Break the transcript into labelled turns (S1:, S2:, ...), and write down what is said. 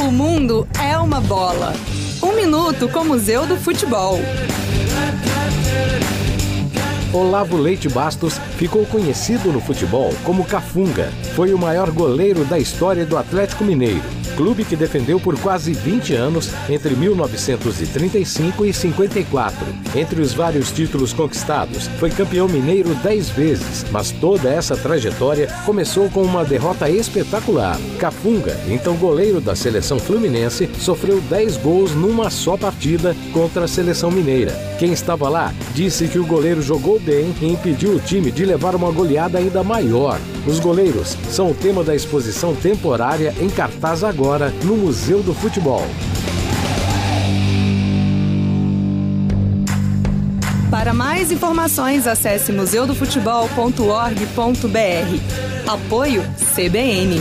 S1: O mundo é uma bola. Um minuto com o Museu do Futebol.
S2: Olavo Leite Bastos ficou conhecido no futebol como Cafunga. Foi o maior goleiro da história do Atlético Mineiro clube que defendeu por quase 20 anos entre 1935 e 54. Entre os vários títulos conquistados, foi campeão mineiro 10 vezes, mas toda essa trajetória começou com uma derrota espetacular. Cafunga, então goleiro da seleção fluminense, sofreu 10 gols numa só partida contra a seleção mineira. Quem estava lá disse que o goleiro jogou bem e impediu o time de levar uma goleada ainda maior. Os goleiros são o tema da exposição temporária em cartaz agora no Museu do Futebol.
S1: Para mais informações, acesse museudofutebol.org.br. Apoio CBN.